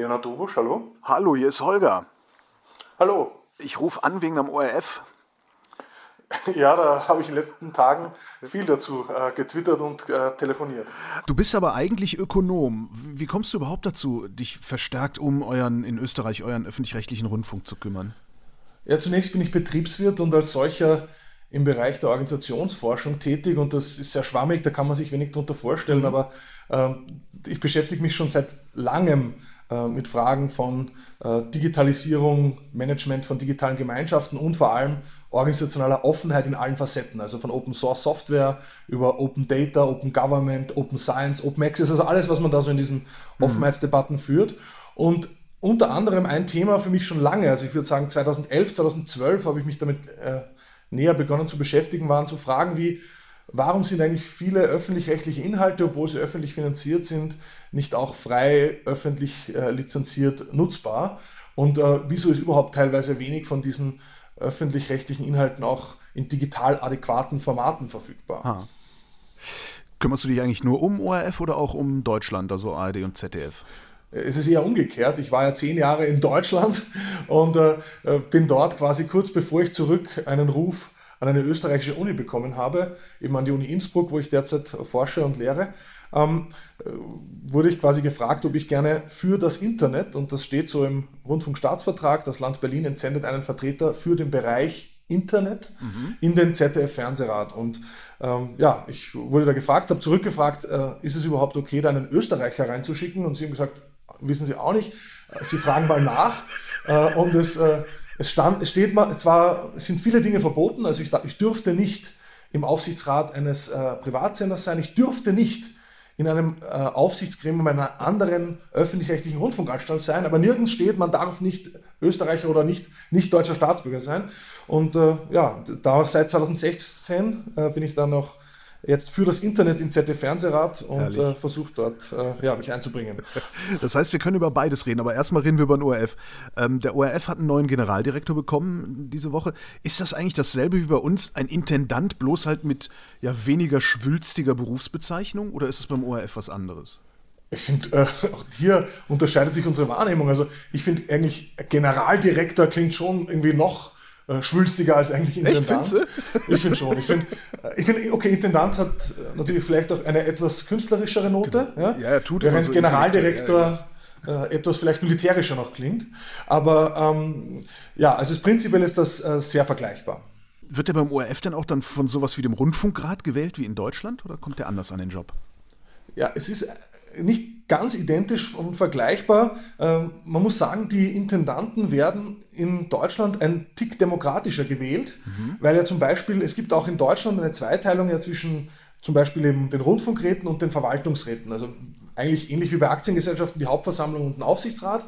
Leonard Dubusch, hallo? Hallo, hier ist Holger. Hallo. Ich rufe an wegen dem ORF. Ja, da habe ich in den letzten Tagen viel dazu äh, getwittert und äh, telefoniert. Du bist aber eigentlich Ökonom. Wie kommst du überhaupt dazu, dich verstärkt um euren, in Österreich, euren öffentlich-rechtlichen Rundfunk zu kümmern? Ja, zunächst bin ich Betriebswirt und als solcher im Bereich der Organisationsforschung tätig und das ist sehr schwammig, da kann man sich wenig darunter vorstellen, mhm. aber äh, ich beschäftige mich schon seit langem äh, mit Fragen von äh, Digitalisierung, Management von digitalen Gemeinschaften und vor allem organisationaler Offenheit in allen Facetten, also von Open Source Software über Open Data, Open Government, Open Science, Open Access, also alles, was man da so in diesen mhm. Offenheitsdebatten führt. Und unter anderem ein Thema für mich schon lange, also ich würde sagen 2011, 2012 habe ich mich damit äh, näher begonnen zu beschäftigen, waren so Fragen wie, warum sind eigentlich viele öffentlich-rechtliche Inhalte, obwohl sie öffentlich finanziert sind, nicht auch frei öffentlich äh, lizenziert nutzbar? Und äh, wieso ist überhaupt teilweise wenig von diesen öffentlich-rechtlichen Inhalten auch in digital adäquaten Formaten verfügbar? Ah. Kümmerst du dich eigentlich nur um ORF oder auch um Deutschland, also ARD und ZDF? es ist eher umgekehrt. Ich war ja zehn Jahre in Deutschland und äh, äh, bin dort quasi kurz bevor ich zurück einen Ruf an eine österreichische Uni bekommen habe, eben an die Uni Innsbruck, wo ich derzeit forsche und lehre, ähm, äh, wurde ich quasi gefragt, ob ich gerne für das Internet, und das steht so im Rundfunkstaatsvertrag, das Land Berlin entsendet einen Vertreter für den Bereich Internet mhm. in den ZDF-Fernsehrat. Und ähm, ja, ich wurde da gefragt, habe zurückgefragt, äh, ist es überhaupt okay, da einen Österreicher reinzuschicken? Und sie haben gesagt, wissen Sie auch nicht. Sie fragen mal nach. Äh, und es, äh, es, stand, steht mal, zwar sind viele Dinge verboten, also ich, ich dürfte nicht im Aufsichtsrat eines äh, Privatsenders sein, ich dürfte nicht in einem äh, Aufsichtsgremium einer anderen öffentlich-rechtlichen Rundfunkanstalt sein, aber nirgends steht, man darf nicht Österreicher oder nicht, nicht deutscher Staatsbürger sein. Und äh, ja, da seit 2016 äh, bin ich dann noch jetzt für das Internet im ZDF-Fernsehrat und äh, versuche dort äh, ja, mich einzubringen. Das heißt, wir können über beides reden, aber erstmal reden wir über den ORF. Ähm, der ORF hat einen neuen Generaldirektor bekommen diese Woche. Ist das eigentlich dasselbe wie bei uns, ein Intendant, bloß halt mit ja, weniger schwülstiger Berufsbezeichnung oder ist es beim ORF was anderes? Ich finde, äh, auch hier unterscheidet sich unsere Wahrnehmung. Also ich finde eigentlich, Generaldirektor klingt schon irgendwie noch äh, schwülstiger als eigentlich Intendant. Echt, ich finde schon. Ich finde, äh, ich find, okay, Intendant hat äh, natürlich vielleicht auch eine etwas künstlerischere Note. Genau. Ja, ja er tut Während so Generaldirektor ja, äh, etwas vielleicht militärischer noch klingt. Aber ähm, ja, also prinzipiell ist das äh, sehr vergleichbar. Wird er beim ORF dann auch dann von sowas wie dem Rundfunkrat gewählt wie in Deutschland oder kommt er anders an den Job? Ja, es ist nicht ganz identisch und vergleichbar. Ähm, man muss sagen, die Intendanten werden in Deutschland ein Tick demokratischer gewählt, mhm. weil ja zum Beispiel, es gibt auch in Deutschland eine Zweiteilung ja zwischen zum Beispiel eben den Rundfunkräten und den Verwaltungsräten. Also eigentlich ähnlich wie bei Aktiengesellschaften die Hauptversammlung und ein Aufsichtsrat.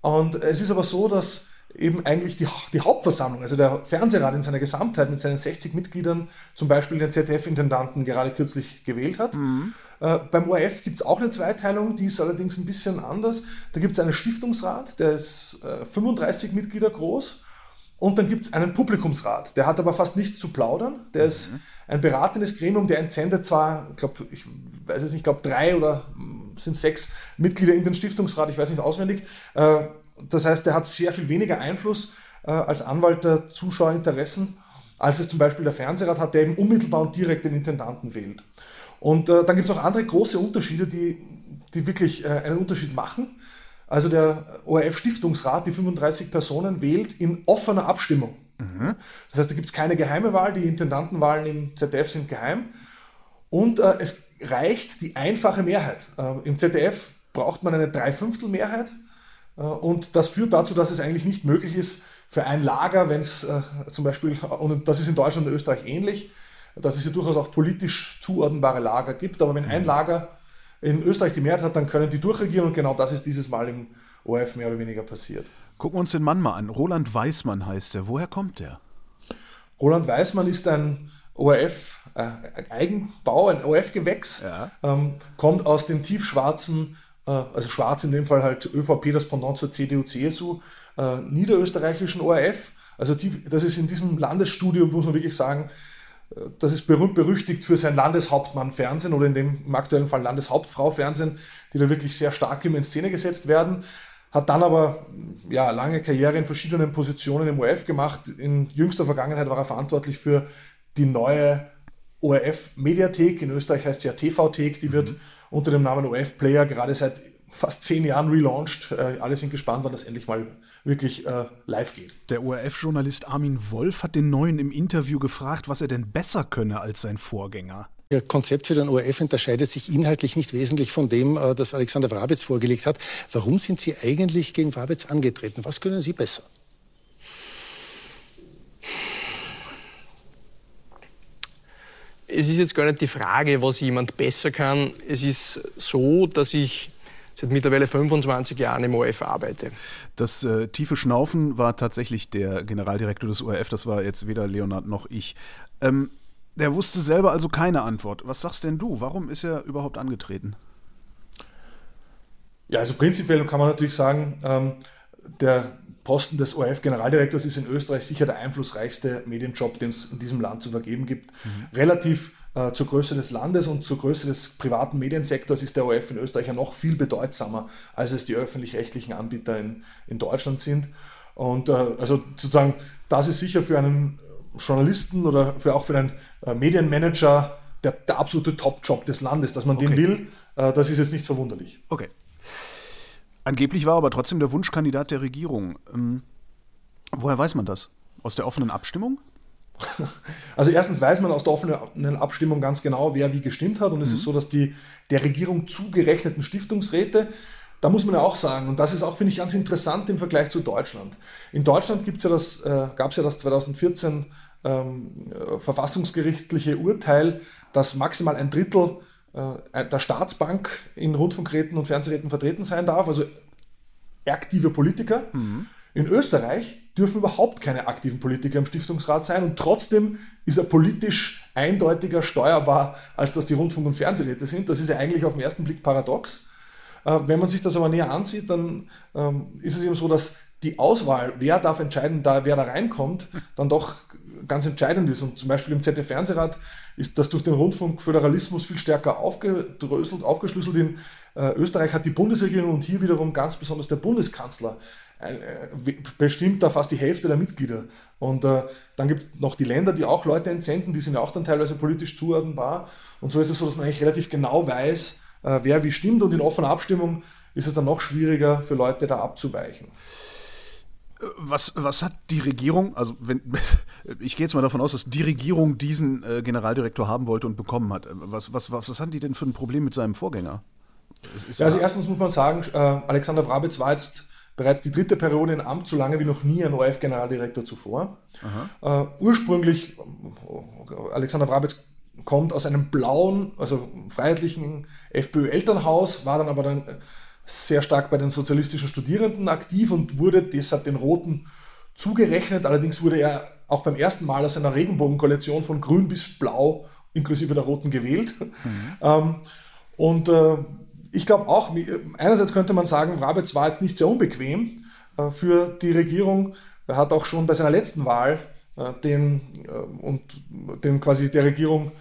Und es ist aber so, dass eben eigentlich die, die Hauptversammlung, also der Fernsehrat in seiner Gesamtheit mit seinen 60 Mitgliedern zum Beispiel den ZDF-Intendanten gerade kürzlich gewählt hat. Mhm. Äh, beim ORF gibt es auch eine Zweiteilung, die ist allerdings ein bisschen anders. Da gibt es einen Stiftungsrat, der ist äh, 35 Mitglieder groß. Und dann gibt es einen Publikumsrat, der hat aber fast nichts zu plaudern. Der mhm. ist ein beratendes Gremium, der entsendet zwar, ich glaube, ich weiß jetzt nicht, ich glaube drei oder hm, sind sechs Mitglieder in den Stiftungsrat, ich weiß nicht auswendig. Äh, das heißt, der hat sehr viel weniger Einfluss äh, als Anwalt der Zuschauerinteressen, als es zum Beispiel der Fernsehrat hat, der eben unmittelbar und direkt den Intendanten wählt. Und äh, dann gibt es noch andere große Unterschiede, die, die wirklich äh, einen Unterschied machen. Also der ORF-Stiftungsrat, die 35 Personen, wählt in offener Abstimmung. Mhm. Das heißt, da gibt es keine geheime Wahl, die Intendantenwahlen im ZDF sind geheim. Und äh, es reicht die einfache Mehrheit. Äh, Im ZDF braucht man eine Dreiviertelmehrheit äh, und das führt dazu, dass es eigentlich nicht möglich ist, für ein Lager, wenn es äh, zum Beispiel, und das ist in Deutschland und Österreich ähnlich, dass es ja durchaus auch politisch zuordnbare Lager gibt, aber wenn ein mhm. Lager in Österreich die Mehrheit hat, dann können die durchregieren und genau das ist dieses Mal im ORF mehr oder weniger passiert. Gucken wir uns den Mann mal an. Roland Weismann heißt er. Woher kommt der? Roland Weismann ist ein ORF-Eigenbau, äh, ein ORF-Gewächs, ja. ähm, kommt aus dem tiefschwarzen äh, also schwarz in dem Fall halt ÖVP, das Pendant zur CDU, CSU, äh, niederösterreichischen ORF. Also die, das ist in diesem Landesstudium, muss man wirklich sagen, das ist berühmt berüchtigt für sein Landeshauptmann-Fernsehen oder in dem im aktuellen Fall Landeshauptfrau-Fernsehen, die da wirklich sehr stark immer in Szene gesetzt werden. Hat dann aber ja, lange Karriere in verschiedenen Positionen im ORF gemacht. In jüngster Vergangenheit war er verantwortlich für die neue ORF-Mediathek. In Österreich heißt sie ja TV-Thek. Die wird mhm. Unter dem Namen ORF-Player gerade seit fast zehn Jahren relaunched. Äh, alle sind gespannt, wann das endlich mal wirklich äh, live geht. Der ORF-Journalist Armin Wolf hat den Neuen im Interview gefragt, was er denn besser könne als sein Vorgänger. Ihr Konzept für den ORF unterscheidet sich inhaltlich nicht wesentlich von dem, äh, das Alexander Wrabetz vorgelegt hat. Warum sind Sie eigentlich gegen Wrabetz angetreten? Was können Sie besser? Es ist jetzt gar nicht die Frage, was jemand besser kann. Es ist so, dass ich seit mittlerweile 25 Jahren im ORF arbeite. Das äh, tiefe Schnaufen war tatsächlich der Generaldirektor des ORF, das war jetzt weder Leonard noch ich. Ähm, der wusste selber also keine Antwort. Was sagst denn du? Warum ist er überhaupt angetreten? Ja, also prinzipiell kann man natürlich sagen, ähm, der Posten des ORF-Generaldirektors ist in Österreich sicher der einflussreichste Medienjob, den es in diesem Land zu vergeben gibt. Mhm. Relativ äh, zur Größe des Landes und zur Größe des privaten Mediensektors ist der ORF in Österreich ja noch viel bedeutsamer, als es die öffentlich-rechtlichen Anbieter in, in Deutschland sind. Und äh, also sozusagen, das ist sicher für einen Journalisten oder für auch für einen äh, Medienmanager der, der absolute Top-Job des Landes, dass man okay. den will, äh, das ist jetzt nicht verwunderlich. Okay. Angeblich war aber trotzdem der Wunschkandidat der Regierung. Ähm, woher weiß man das? Aus der offenen Abstimmung? Also erstens weiß man aus der offenen Abstimmung ganz genau, wer wie gestimmt hat. Und es mhm. ist so, dass die der Regierung zugerechneten Stiftungsräte, da muss man ja auch sagen, und das ist auch, finde ich, ganz interessant im Vergleich zu Deutschland. In Deutschland gibt's ja das, äh, gab es ja das 2014 ähm, äh, verfassungsgerichtliche Urteil, dass maximal ein Drittel äh, der Staatsbank in Rundfunkräten und Fernsehräten vertreten sein darf, also aktive Politiker. Mhm. In Österreich dürfen überhaupt keine aktiven Politiker im Stiftungsrat sein und trotzdem ist er politisch eindeutiger steuerbar, als dass die Rundfunk- und Fernsehräte sind. Das ist ja eigentlich auf den ersten Blick paradox. Äh, wenn man sich das aber näher ansieht, dann ähm, ist es eben so, dass die Auswahl, wer darf entscheiden, da, wer da reinkommt, dann doch ganz entscheidend ist. Und zum Beispiel im ZDF-Fernsehrat ist das durch den Rundfunkföderalismus viel stärker aufgedröselt, aufgeschlüsselt. In äh, Österreich hat die Bundesregierung und hier wiederum ganz besonders der Bundeskanzler äh, bestimmt da fast die Hälfte der Mitglieder. Und äh, dann gibt es noch die Länder, die auch Leute entsenden, die sind ja auch dann teilweise politisch zuordnenbar. Und so ist es so, dass man eigentlich relativ genau weiß, äh, wer wie stimmt. Und in offener Abstimmung ist es dann noch schwieriger für Leute da abzuweichen. Was, was hat die Regierung, also wenn, ich gehe jetzt mal davon aus, dass die Regierung diesen äh, Generaldirektor haben wollte und bekommen hat. Was, was, was, was hatten die denn für ein Problem mit seinem Vorgänger? Ja, also erstens muss man sagen, äh, Alexander Wrabetz war jetzt bereits die dritte Periode in Amt, so lange wie noch nie ein ORF-Generaldirektor zuvor. Äh, ursprünglich, Alexander Wrabetz kommt aus einem blauen, also freiheitlichen FPÖ-Elternhaus, war dann aber dann sehr stark bei den sozialistischen Studierenden aktiv und wurde deshalb den Roten zugerechnet. Allerdings wurde er auch beim ersten Mal aus einer Regenbogenkoalition von Grün bis Blau inklusive der Roten gewählt. Mhm. Ähm, und äh, ich glaube auch, einerseits könnte man sagen, Rabitz war jetzt nicht sehr unbequem äh, für die Regierung. Er hat auch schon bei seiner letzten Wahl äh, den, äh, und den quasi der Regierung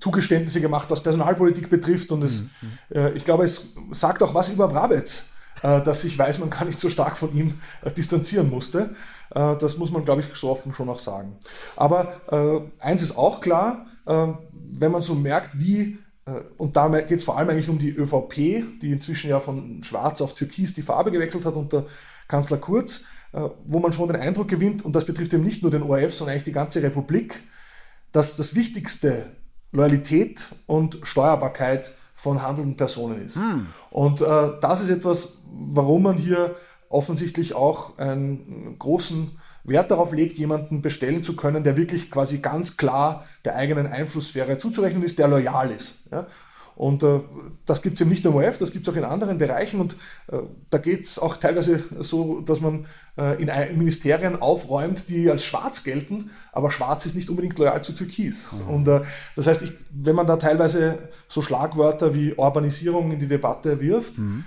Zugeständnisse gemacht, was Personalpolitik betrifft. Und es, mhm. äh, ich glaube, es sagt auch was über Brabetz, äh, dass ich weiß, man kann nicht so stark von ihm äh, distanzieren musste. Äh, das muss man, glaube ich, so offen schon auch sagen. Aber äh, eins ist auch klar, wenn man so merkt, wie äh, und da geht es vor allem eigentlich um die ÖVP, die inzwischen ja von schwarz auf türkis die Farbe gewechselt hat unter Kanzler Kurz, äh, wo man schon den Eindruck gewinnt, und das betrifft eben nicht nur den ORF, sondern eigentlich die ganze Republik, dass das Wichtigste Loyalität und Steuerbarkeit von handelnden Personen ist. Hm. Und äh, das ist etwas, warum man hier offensichtlich auch einen großen Wert darauf legt, jemanden bestellen zu können, der wirklich quasi ganz klar der eigenen Einflusssphäre zuzurechnen ist, der loyal ist. Ja? Und äh, das gibt es eben nicht nur im OF, das gibt es auch in anderen Bereichen. Und äh, da geht es auch teilweise so, dass man äh, in Ministerien aufräumt, die als schwarz gelten, aber schwarz ist nicht unbedingt loyal zu Türkis. Mhm. Und äh, das heißt, ich, wenn man da teilweise so Schlagwörter wie Urbanisierung in die Debatte wirft, mhm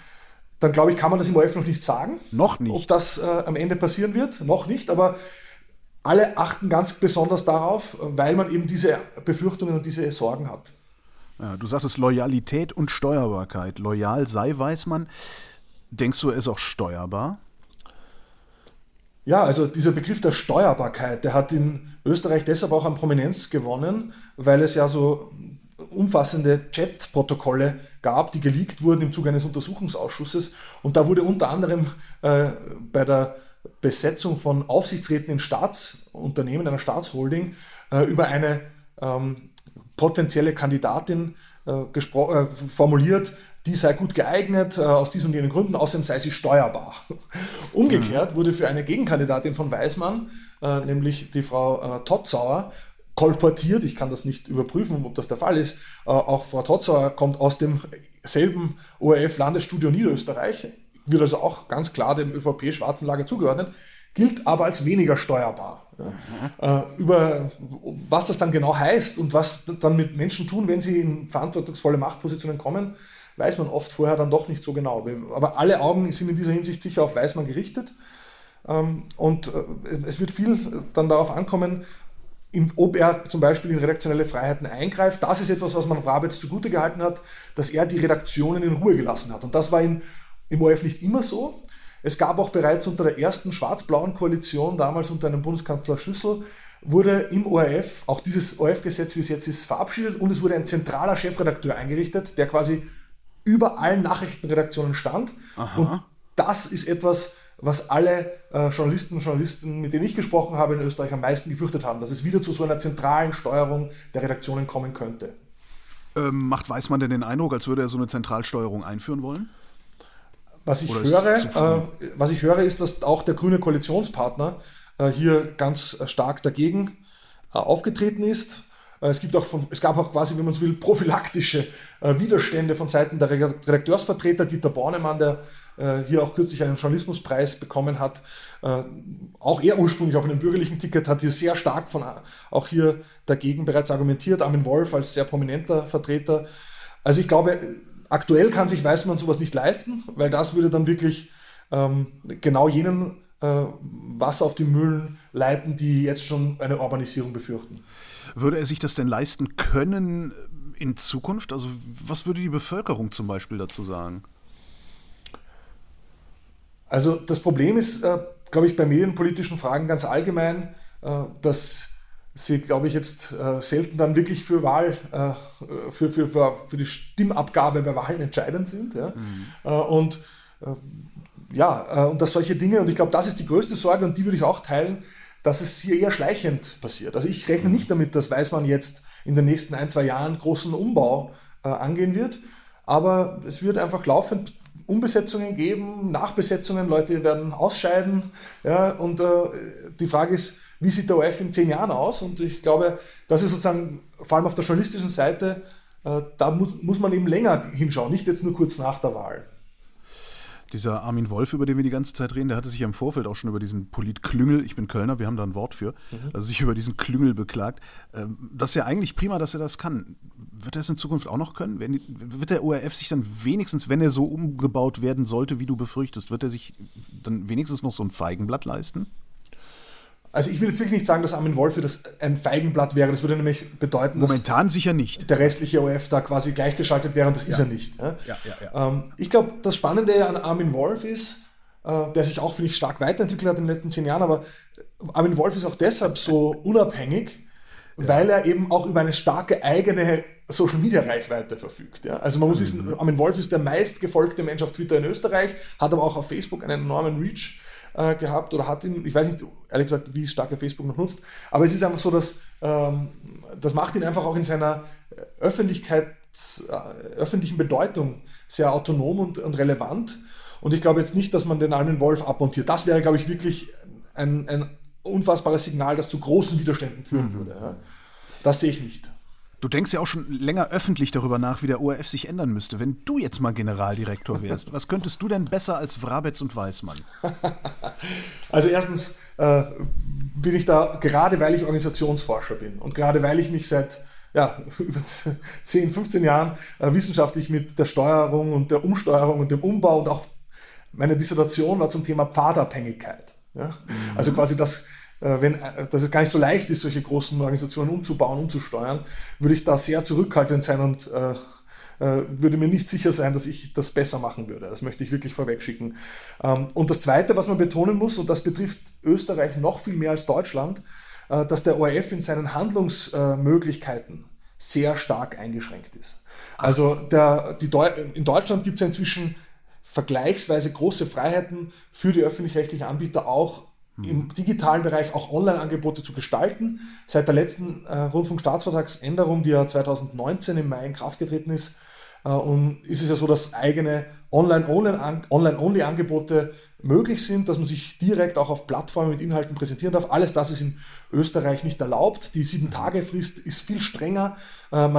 dann glaube ich, kann man das im ORF noch nicht sagen. Noch nicht. Ob das äh, am Ende passieren wird, noch nicht. Aber alle achten ganz besonders darauf, weil man eben diese Befürchtungen und diese Sorgen hat. Ja, du sagtest Loyalität und Steuerbarkeit. Loyal sei, weiß man. Denkst du, er ist auch steuerbar? Ja, also dieser Begriff der Steuerbarkeit, der hat in Österreich deshalb auch an Prominenz gewonnen, weil es ja so umfassende Chat-Protokolle gab, die geleakt wurden im Zuge eines Untersuchungsausschusses. Und da wurde unter anderem äh, bei der Besetzung von Aufsichtsräten in Staatsunternehmen, einer Staatsholding, äh, über eine ähm, potenzielle Kandidatin äh, äh, formuliert, die sei gut geeignet, äh, aus diesen und jenen Gründen, außerdem sei sie steuerbar. Umgekehrt wurde für eine Gegenkandidatin von Weismann, äh, nämlich die Frau äh, Totzauer, kolportiert, ich kann das nicht überprüfen, ob das der Fall ist, äh, auch Frau Totzauer kommt aus demselben ORF-Landesstudio Niederösterreich, wird also auch ganz klar dem ÖVP-schwarzen Lager zugeordnet, gilt aber als weniger steuerbar. Ja. Äh, über was das dann genau heißt und was dann mit Menschen tun, wenn sie in verantwortungsvolle Machtpositionen kommen, weiß man oft vorher dann doch nicht so genau. Aber alle Augen sind in dieser Hinsicht sicher auf Weißmann gerichtet. Ähm, und äh, es wird viel dann darauf ankommen, ob er zum Beispiel in redaktionelle Freiheiten eingreift. Das ist etwas, was man Brabetz zugute gehalten hat, dass er die Redaktionen in Ruhe gelassen hat. Und das war in, im ORF nicht immer so. Es gab auch bereits unter der ersten schwarz-blauen Koalition, damals unter einem Bundeskanzler Schüssel, wurde im ORF, auch dieses ORF-Gesetz, wie es jetzt ist, verabschiedet und es wurde ein zentraler Chefredakteur eingerichtet, der quasi über allen Nachrichtenredaktionen stand. Aha. Und das ist etwas, was alle äh, Journalisten und Journalisten, mit denen ich gesprochen habe in Österreich, am meisten gefürchtet haben, dass es wieder zu so einer zentralen Steuerung der Redaktionen kommen könnte. Ähm, macht Weißmann denn den Eindruck, als würde er so eine Zentralsteuerung einführen wollen? Was ich, höre, äh, was ich höre, ist, dass auch der grüne Koalitionspartner äh, hier ganz stark dagegen äh, aufgetreten ist. Äh, es, gibt auch von, es gab auch quasi, wenn man so will, prophylaktische äh, Widerstände von Seiten der Redakteursvertreter. Dieter Bornemann, der äh, hier auch kürzlich einen Journalismuspreis bekommen hat, auch er ursprünglich auf einem bürgerlichen Ticket, hat hier sehr stark von, auch hier dagegen bereits argumentiert. Armin Wolf als sehr prominenter Vertreter. Also ich glaube, Aktuell kann sich Weißmann sowas nicht leisten, weil das würde dann wirklich ähm, genau jenen äh, Wasser auf die Mühlen leiten, die jetzt schon eine Urbanisierung befürchten. Würde er sich das denn leisten können in Zukunft? Also was würde die Bevölkerung zum Beispiel dazu sagen? Also das Problem ist, äh, glaube ich, bei medienpolitischen Fragen ganz allgemein, äh, dass sie, glaube ich, jetzt äh, selten dann wirklich für Wahl, äh, für, für, für, für die Stimmabgabe bei Wahlen entscheidend sind. Ja? Mhm. Äh, und äh, ja, äh, und dass solche Dinge, und ich glaube, das ist die größte Sorge, und die würde ich auch teilen, dass es hier eher schleichend passiert. Also ich rechne mhm. nicht damit, dass Weißmann jetzt in den nächsten ein, zwei Jahren großen Umbau äh, angehen wird, aber es wird einfach laufend Umbesetzungen geben, Nachbesetzungen, Leute werden ausscheiden. Ja, und die Frage ist, wie sieht der ORF in zehn Jahren aus? Und ich glaube, das ist sozusagen, vor allem auf der journalistischen Seite, äh, da muss, muss man eben länger hinschauen, nicht jetzt nur kurz nach der Wahl. Dieser Armin Wolf, über den wir die ganze Zeit reden, der hatte sich im Vorfeld auch schon über diesen Politklüngel, ich bin Kölner, wir haben da ein Wort für, mhm. also sich über diesen Klüngel beklagt. Ähm, das ist ja eigentlich prima, dass er das kann. Wird er es in Zukunft auch noch können? Wird der ORF sich dann wenigstens, wenn er so umgebaut werden sollte, wie du befürchtest, wird er sich dann wenigstens noch so ein Feigenblatt leisten? Also ich will jetzt wirklich nicht sagen, dass Armin Wolf das ein Feigenblatt wäre. Das würde nämlich bedeuten, dass Momentan sicher nicht. der restliche OF da quasi gleichgeschaltet wäre und das ja. ist er nicht. Ja? Ja, ähm, ich glaube, das Spannende an Armin Wolf ist, äh, der sich auch, finde ich, stark weiterentwickelt hat in den letzten zehn Jahren, aber Armin Wolf ist auch deshalb so unabhängig, weil er eben auch über eine starke eigene Social Media Reichweite verfügt. Ja? Also man muss mhm. wissen, Armin Wolf ist der meistgefolgte Mensch auf Twitter in Österreich, hat aber auch auf Facebook einen enormen Reach äh, gehabt oder hat ihn, ich weiß nicht, ehrlich gesagt, wie stark er Facebook noch nutzt, aber es ist einfach so, dass ähm, das macht ihn einfach auch in seiner Öffentlichkeit, äh, öffentlichen Bedeutung sehr autonom und, und relevant. Und ich glaube jetzt nicht, dass man den Armin Wolf abmontiert. Das wäre, glaube ich, wirklich ein, ein unfassbares Signal, das zu großen Widerständen führen mhm. würde. Ja. Das sehe ich nicht. Du denkst ja auch schon länger öffentlich darüber nach, wie der ORF sich ändern müsste. Wenn du jetzt mal Generaldirektor wärst, was könntest du denn besser als Wrabetz und Weißmann? Also erstens äh, bin ich da, gerade weil ich Organisationsforscher bin und gerade weil ich mich seit ja, über 10, 15 Jahren äh, wissenschaftlich mit der Steuerung und der Umsteuerung und dem Umbau und auch meine Dissertation war zum Thema Pfadabhängigkeit. Ja? Mhm. Also quasi das wenn, äh, dass es gar nicht so leicht ist, solche großen Organisationen umzubauen, umzusteuern, würde ich da sehr zurückhaltend sein und äh, äh, würde mir nicht sicher sein, dass ich das besser machen würde. Das möchte ich wirklich vorwegschicken. Ähm, und das Zweite, was man betonen muss, und das betrifft Österreich noch viel mehr als Deutschland, äh, dass der ORF in seinen Handlungsmöglichkeiten sehr stark eingeschränkt ist. Also der, Deu in Deutschland gibt es inzwischen vergleichsweise große Freiheiten für die öffentlich-rechtlichen Anbieter auch im digitalen Bereich auch Online-Angebote zu gestalten. Seit der letzten äh, Rundfunkstaatsvertragsänderung, die ja 2019 im Mai in Kraft getreten ist, äh, und ist es ja so, dass eigene Online-Only-Angebote möglich sind, dass man sich direkt auch auf Plattformen mit Inhalten präsentieren darf. Alles das ist in Österreich nicht erlaubt. Die Sieben-Tage-Frist ist viel strenger. Äh,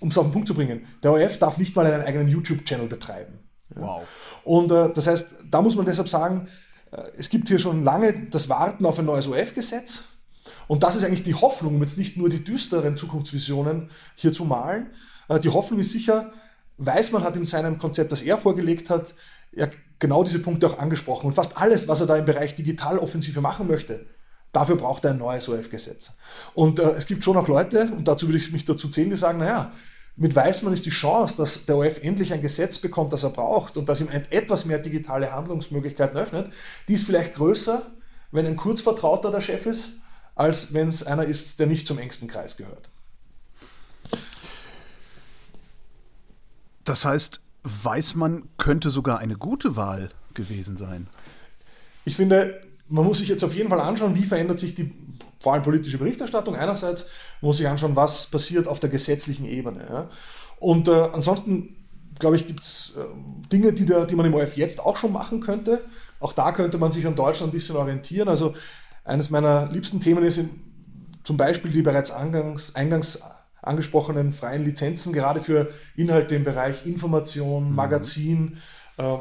um es auf den Punkt zu bringen, der ORF darf nicht mal einen eigenen YouTube-Channel betreiben. Wow. Und äh, das heißt, da muss man deshalb sagen, es gibt hier schon lange das Warten auf ein neues OF-Gesetz. Und das ist eigentlich die Hoffnung, um jetzt nicht nur die düsteren Zukunftsvisionen hier zu malen. Äh, die Hoffnung ist sicher, Weißmann hat in seinem Konzept, das er vorgelegt hat, ja genau diese Punkte auch angesprochen. Und fast alles, was er da im Bereich Digitaloffensive machen möchte, dafür braucht er ein neues OF-Gesetz. Und äh, es gibt schon auch Leute, und dazu würde ich mich dazu zählen, die sagen, naja, mit Weißmann ist die Chance, dass der OF endlich ein Gesetz bekommt, das er braucht und das ihm etwas mehr digitale Handlungsmöglichkeiten öffnet, die ist vielleicht größer, wenn ein Kurzvertrauter der Chef ist, als wenn es einer ist, der nicht zum engsten Kreis gehört. Das heißt, Weißmann könnte sogar eine gute Wahl gewesen sein. Ich finde, man muss sich jetzt auf jeden Fall anschauen, wie verändert sich die vor allem politische Berichterstattung einerseits, muss ich anschauen, was passiert auf der gesetzlichen Ebene. Ja. Und äh, ansonsten, glaube ich, gibt es äh, Dinge, die, der, die man im ORF jetzt auch schon machen könnte. Auch da könnte man sich an Deutschland ein bisschen orientieren. Also eines meiner liebsten Themen ist in, zum Beispiel die bereits eingangs, eingangs angesprochenen freien Lizenzen, gerade für Inhalte im Bereich Information, mhm. Magazin, äh,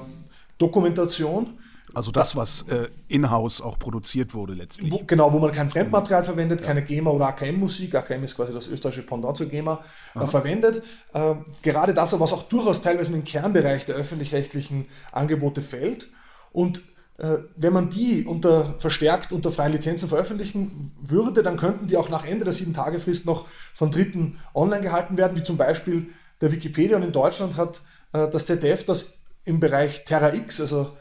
Dokumentation. Also das, was äh, in-house auch produziert wurde letztlich. Wo, genau, wo man kein Fremdmaterial verwendet, ja. keine GEMA oder AKM-Musik, AKM ist quasi das österreichische Pendant zur GEMA, äh, verwendet. Äh, gerade das, was auch durchaus teilweise in den Kernbereich der öffentlich-rechtlichen Angebote fällt. Und äh, wenn man die unter, verstärkt unter freien Lizenzen veröffentlichen würde, dann könnten die auch nach Ende der Sieben-Tage-Frist noch von Dritten online gehalten werden, wie zum Beispiel der Wikipedia. Und in Deutschland hat äh, das ZDF das im Bereich Terra X, also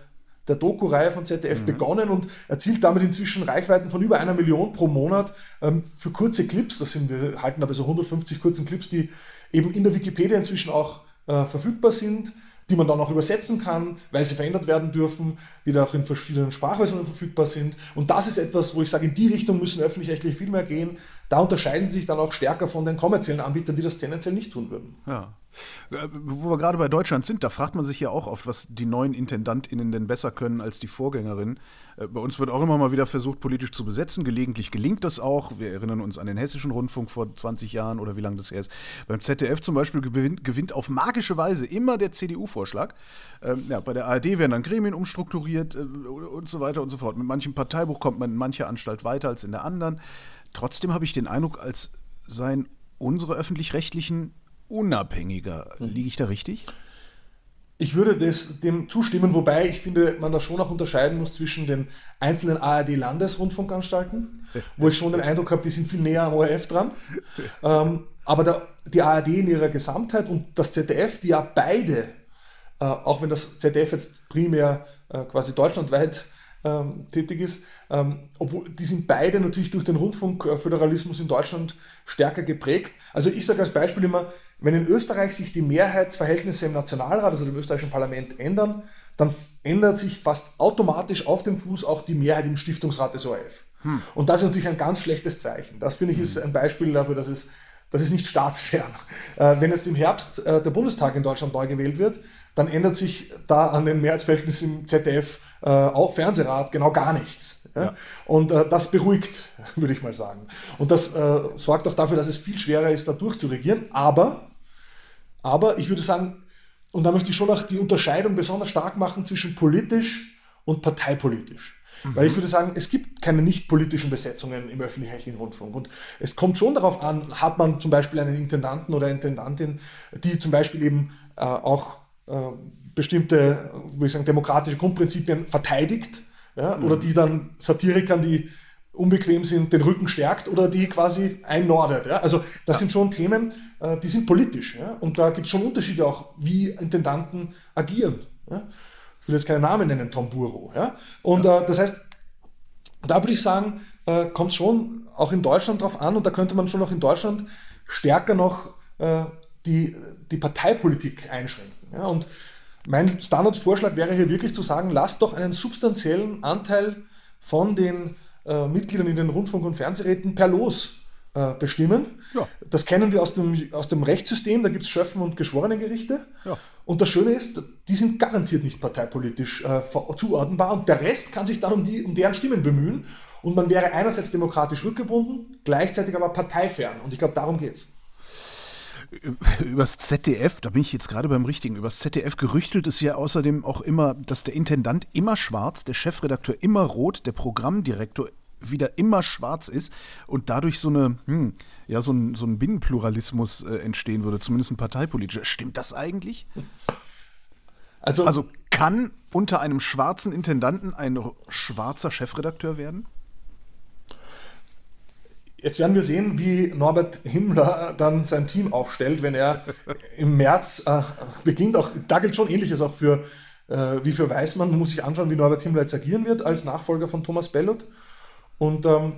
der Doku-Reihe von ZDF mhm. begonnen und erzielt damit inzwischen Reichweiten von über einer Million pro Monat ähm, für kurze Clips. Das sind, wir halten aber so 150 kurzen Clips, die eben in der Wikipedia inzwischen auch äh, verfügbar sind, die man dann auch übersetzen kann, weil sie verändert werden dürfen, die dann auch in verschiedenen Sprachversionen verfügbar sind. Und das ist etwas, wo ich sage, in die Richtung müssen öffentlich-rechtlich viel mehr gehen. Da unterscheiden sie sich dann auch stärker von den kommerziellen Anbietern, die das tendenziell nicht tun würden. Ja. Äh, wo wir gerade bei Deutschland sind, da fragt man sich ja auch oft, was die neuen IntendantInnen denn besser können als die Vorgängerinnen. Äh, bei uns wird auch immer mal wieder versucht, politisch zu besetzen. Gelegentlich gelingt das auch. Wir erinnern uns an den Hessischen Rundfunk vor 20 Jahren oder wie lange das her ist. Beim ZDF zum Beispiel gewinnt, gewinnt auf magische Weise immer der CDU-Vorschlag. Ähm, ja, bei der ARD werden dann Gremien umstrukturiert äh, und so weiter und so fort. Mit manchem Parteibuch kommt man in mancher Anstalt weiter als in der anderen. Trotzdem habe ich den Eindruck, als seien unsere öffentlich-rechtlichen unabhängiger. Hm. Liege ich da richtig? Ich würde das, dem zustimmen, wobei ich finde, man da schon auch unterscheiden muss zwischen den einzelnen ARD-Landesrundfunkanstalten, wo ich schon den Eindruck habe, die sind viel näher am ORF dran. ähm, aber der, die ARD in ihrer Gesamtheit und das ZDF, die ja beide, äh, auch wenn das ZDF jetzt primär äh, quasi deutschlandweit ähm, tätig ist, ähm, obwohl die sind beide natürlich durch den Rundfunkföderalismus in Deutschland stärker geprägt. Also ich sage als Beispiel immer, wenn in Österreich sich die Mehrheitsverhältnisse im Nationalrat, also im österreichischen Parlament ändern, dann ändert sich fast automatisch auf dem Fuß auch die Mehrheit im Stiftungsrat des ORF. Hm. Und das ist natürlich ein ganz schlechtes Zeichen. Das finde ich ist hm. ein Beispiel dafür, dass es das ist nicht staatsfern. Äh, wenn jetzt im Herbst äh, der Bundestag in Deutschland neu gewählt wird, dann ändert sich da an den Mehrheitsverhältnissen im ZDF, äh, auch Fernsehrat, genau gar nichts. Ja? Ja. Und äh, das beruhigt, würde ich mal sagen. Und das äh, sorgt auch dafür, dass es viel schwerer ist, da durchzuregieren. Aber, aber ich würde sagen, und da möchte ich schon auch die Unterscheidung besonders stark machen zwischen politisch und parteipolitisch. Mhm. Weil ich würde sagen, es gibt keine nicht politischen Besetzungen im öffentlich-rechtlichen Rundfunk. Und es kommt schon darauf an, hat man zum Beispiel einen Intendanten oder Intendantin, die zum Beispiel eben äh, auch bestimmte, würde ich sagen, demokratische Grundprinzipien verteidigt, ja, mhm. oder die dann Satirikern, die unbequem sind, den Rücken stärkt oder die quasi einnordet. Ja? Also das ja. sind schon Themen, äh, die sind politisch. Ja? Und da gibt es schon Unterschiede auch, wie Intendanten agieren. Ja? Ich will jetzt keinen Namen nennen, Tom Buro. Ja? Und äh, das heißt, da würde ich sagen, äh, kommt es schon auch in Deutschland drauf an und da könnte man schon auch in Deutschland stärker noch äh, die, die Parteipolitik einschränken. Ja? Und mein Standardvorschlag wäre hier wirklich zu sagen, lasst doch einen substanziellen Anteil von den äh, Mitgliedern in den Rundfunk- und Fernsehräten per Los äh, bestimmen. Ja. Das kennen wir aus dem, aus dem Rechtssystem, da gibt es Schöffen- und Geschworenengerichte. Ja. Und das Schöne ist, die sind garantiert nicht parteipolitisch äh, zuordnenbar und der Rest kann sich dann um, die, um deren Stimmen bemühen. Und man wäre einerseits demokratisch rückgebunden, gleichzeitig aber parteifern. Und ich glaube, darum geht es übers ZDF, da bin ich jetzt gerade beim Richtigen, übers ZDF gerüchtelt ist ja außerdem auch immer, dass der Intendant immer schwarz, der Chefredakteur immer rot, der Programmdirektor wieder immer schwarz ist und dadurch so eine, hm, ja, so ein, so ein Binnenpluralismus äh, entstehen würde, zumindest ein parteipolitischer. Stimmt das eigentlich? Also, also kann unter einem schwarzen Intendanten ein schwarzer Chefredakteur werden? Jetzt werden wir sehen, wie Norbert Himmler dann sein Team aufstellt, wenn er im März äh, beginnt. Auch da gilt schon Ähnliches auch für äh, wie für Weißmann. Man muss sich anschauen, wie Norbert Himmler jetzt agieren wird als Nachfolger von Thomas Bellot. Und ähm,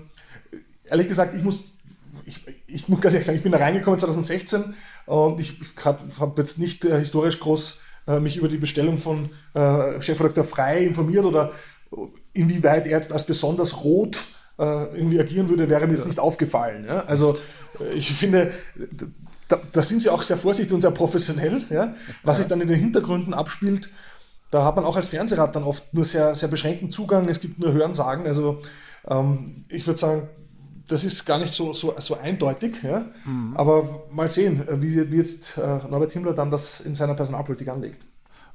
ehrlich gesagt, ich muss ich, ich muss ganz ehrlich sagen, ich bin da reingekommen 2016 und ich habe hab jetzt nicht äh, historisch groß äh, mich über die Bestellung von äh, Chefredakteur Frei informiert oder inwieweit er jetzt als besonders rot irgendwie agieren würde, wäre mir jetzt nicht aufgefallen. Ja? Also äh, ich finde, da, da, sind sie auch sehr vorsichtig und sehr professionell. Ja? Was sich dann in den Hintergründen abspielt, da hat man auch als Fernsehrat dann oft nur sehr, sehr beschränkten Zugang. Es gibt nur Hörensagen. Also ähm, ich würde sagen, das ist gar nicht so, so, so eindeutig. Ja? Mhm. Aber mal sehen, wie, wie jetzt äh, Norbert Himmler dann das in seiner Personalpolitik anlegt.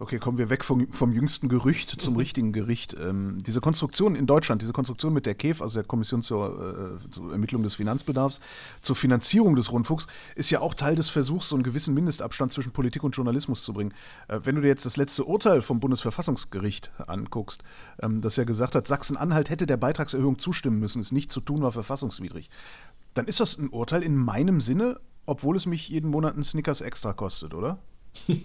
Okay, kommen wir weg vom, vom jüngsten Gerücht zum richtigen Gericht. Ähm, diese Konstruktion in Deutschland, diese Konstruktion mit der KEF, also der Kommission zur, äh, zur, Ermittlung des Finanzbedarfs, zur Finanzierung des Rundfunks, ist ja auch Teil des Versuchs, so einen gewissen Mindestabstand zwischen Politik und Journalismus zu bringen. Äh, wenn du dir jetzt das letzte Urteil vom Bundesverfassungsgericht anguckst, ähm, das ja gesagt hat, Sachsen-Anhalt hätte der Beitragserhöhung zustimmen müssen, es nicht zu tun war verfassungswidrig, dann ist das ein Urteil in meinem Sinne, obwohl es mich jeden Monat einen Snickers extra kostet, oder?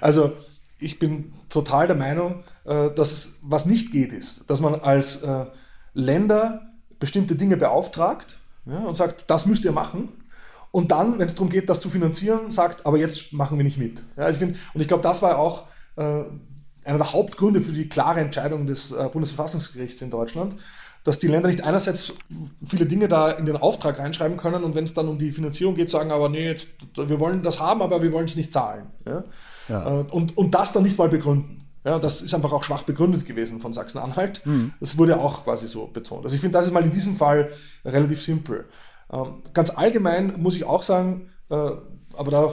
also ich bin total der Meinung, äh, dass es, was nicht geht, ist, dass man als äh, Länder bestimmte Dinge beauftragt und sagt, das müsst ihr machen. Und dann, wenn es darum geht, das zu finanzieren, sagt, aber jetzt machen wir nicht mit. also ich find, und ich glaube, das war auch äh, einer der Hauptgründe für die klare Entscheidung des Bundesverfassungsgerichts in Deutschland, dass die Länder nicht einerseits viele Dinge da in den Auftrag reinschreiben können und wenn es dann um die Finanzierung geht, sagen aber nee, jetzt, wir wollen das haben, aber wir wollen es nicht zahlen. Ja? Ja. Äh, und, und das dann nicht mal begründen. Ja, das ist einfach auch schwach begründet gewesen von Sachsen-Anhalt. Mhm. Das wurde auch quasi so betont. Also ich finde, das ist mal in diesem Fall relativ simpel. Ähm, ganz allgemein muss ich auch sagen, äh, aber da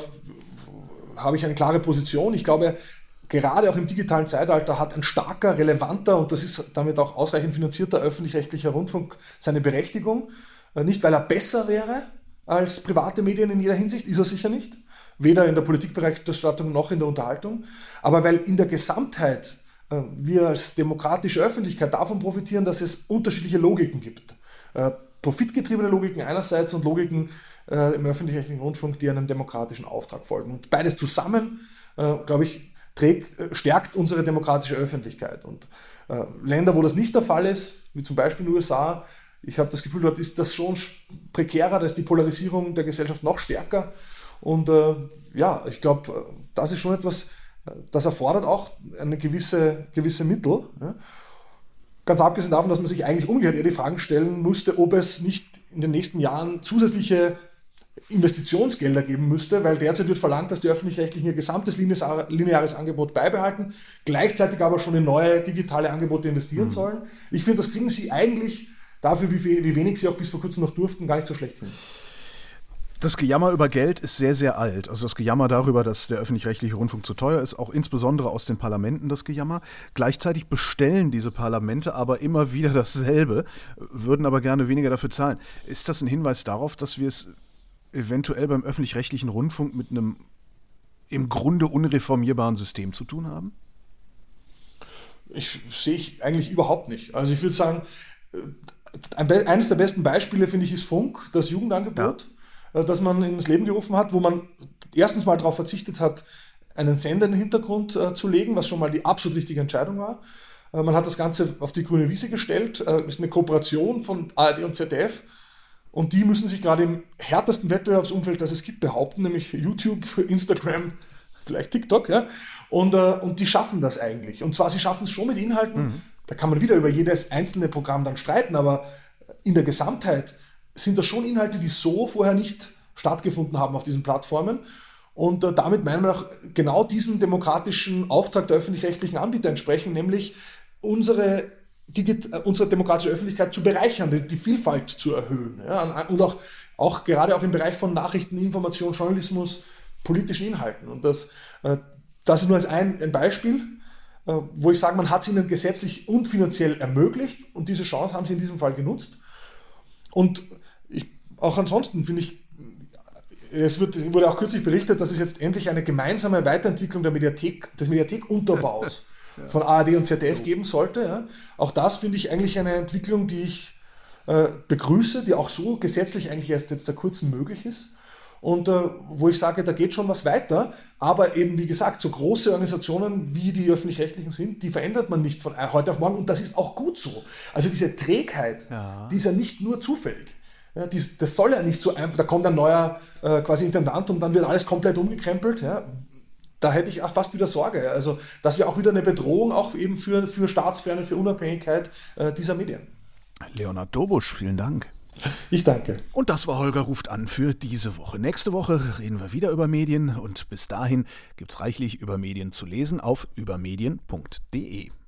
habe ich eine klare Position. Ich glaube, gerade auch im digitalen Zeitalter hat ein starker, relevanter und das ist damit auch ausreichend finanzierter öffentlich-rechtlicher Rundfunk seine Berechtigung. Äh, nicht, weil er besser wäre als private Medien in jeder Hinsicht, ist er sicher nicht. Weder in der Politikberichterstattung noch in der Unterhaltung. Aber weil in der Gesamtheit äh, wir als demokratische Öffentlichkeit davon profitieren, dass es unterschiedliche Logiken gibt. Äh, profitgetriebene Logiken einerseits und Logiken im öffentlich-rechtlichen Rundfunk, die einem demokratischen Auftrag folgen. Und beides zusammen, glaube ich, trägt, äh, stärkt unsere demokratische Öffentlichkeit. Und äh, Länder, wo das nicht der Fall ist, wie zum Beispiel in den USA, ich habe das Gefühl, dort ist das schon prekärer, da ist die Polarisierung der Gesellschaft noch stärker. Und äh, ja, ich glaube, äh, das ist schon etwas, äh, das erfordert auch eine gewisse, gewisse Mittel. Ja. Ganz abgesehen davon, dass man sich eigentlich umgekehrt eher die Fragen stellen musste, ob es nicht in den nächsten Jahren zusätzliche Investitionsgelder geben müsste, weil derzeit wird verlangt, dass die Öffentlich-Rechtlichen ihr gesamtes lineares Angebot beibehalten, gleichzeitig aber schon in neue digitale Angebote investieren mhm. sollen. Ich finde, das kriegen sie eigentlich dafür, wie, wie wenig sie auch bis vor kurzem noch durften, gar nicht so schlecht hin. Das Gejammer über Geld ist sehr, sehr alt. Also das Gejammer darüber, dass der öffentlich-rechtliche Rundfunk zu teuer ist, auch insbesondere aus den Parlamenten das Gejammer. Gleichzeitig bestellen diese Parlamente aber immer wieder dasselbe, würden aber gerne weniger dafür zahlen. Ist das ein Hinweis darauf, dass wir es eventuell beim öffentlich-rechtlichen Rundfunk mit einem im Grunde unreformierbaren System zu tun haben? Ich sehe ich eigentlich überhaupt nicht. Also ich würde sagen, eines der besten Beispiele, finde ich, ist Funk, das Jugendangebot, ja. Äh, das man ins Leben gerufen hat, wo man erstens mal darauf verzichtet hat, einen Sender in den Hintergrund äh, zu legen, was schon mal die absolut richtige Entscheidung war. Äh, man hat das Ganze auf die grüne Wiese gestellt. Äh, ist eine Kooperation von ARD und ZDF. Und die müssen sich gerade im härtesten Wettbewerbsumfeld, das es gibt, behaupten, nämlich YouTube, Instagram, vielleicht TikTok. Ja? Und, äh, und die schaffen das eigentlich. Und zwar, sie schaffen es schon mit Inhalten. Mhm. Da kann man wieder über jedes einzelne Programm dann streiten, aber in der Gesamtheit sind das schon Inhalte, die so vorher nicht stattgefunden haben auf diesen Plattformen. Und äh, damit meinen wir auch genau diesem demokratischen Auftrag der öffentlich-rechtlichen Anbieter entsprechen, nämlich unsere, Digit äh, unsere demokratische Öffentlichkeit zu bereichern, die, die Vielfalt zu erhöhen. Ja, und auch, auch gerade auch im Bereich von Nachrichten, Information, Journalismus, politischen Inhalten. Und das, äh, das ist nur als ein, ein Beispiel, äh, wo ich sage, man hat es ihnen gesetzlich und finanziell ermöglicht und diese Chance haben sie in diesem Fall genutzt. Und ich, auch ansonsten finde ich, es wird, wurde auch kürzlich berichtet, dass es jetzt endlich eine gemeinsame Weiterentwicklung der Mediathek, des Mediathekunterbaus ja. von ARD und ZDF geben sollte. Ja. Auch das finde ich eigentlich eine Entwicklung, die ich äh, begrüße, die auch so gesetzlich eigentlich erst jetzt seit kurzem möglich ist. Und äh, wo ich sage, da geht schon was weiter, aber eben wie gesagt, so große Organisationen wie die öffentlich-rechtlichen sind, die verändert man nicht von heute auf morgen und das ist auch gut so. Also diese Trägheit, ja. die ist ja nicht nur zufällig. Ja, das soll ja nicht so einfach, da kommt ein neuer äh, quasi Intendant und dann wird alles komplett umgekrempelt. Ja. Da hätte ich auch fast wieder Sorge. Also das wäre auch wieder eine Bedrohung auch eben für, für Staatsferne, für Unabhängigkeit äh, dieser Medien. Leonard Dobusch, vielen Dank. Ich danke. Und das war Holger ruft an für diese Woche. Nächste Woche reden wir wieder über Medien und bis dahin gibt es reichlich über Medien zu lesen auf übermedien.de.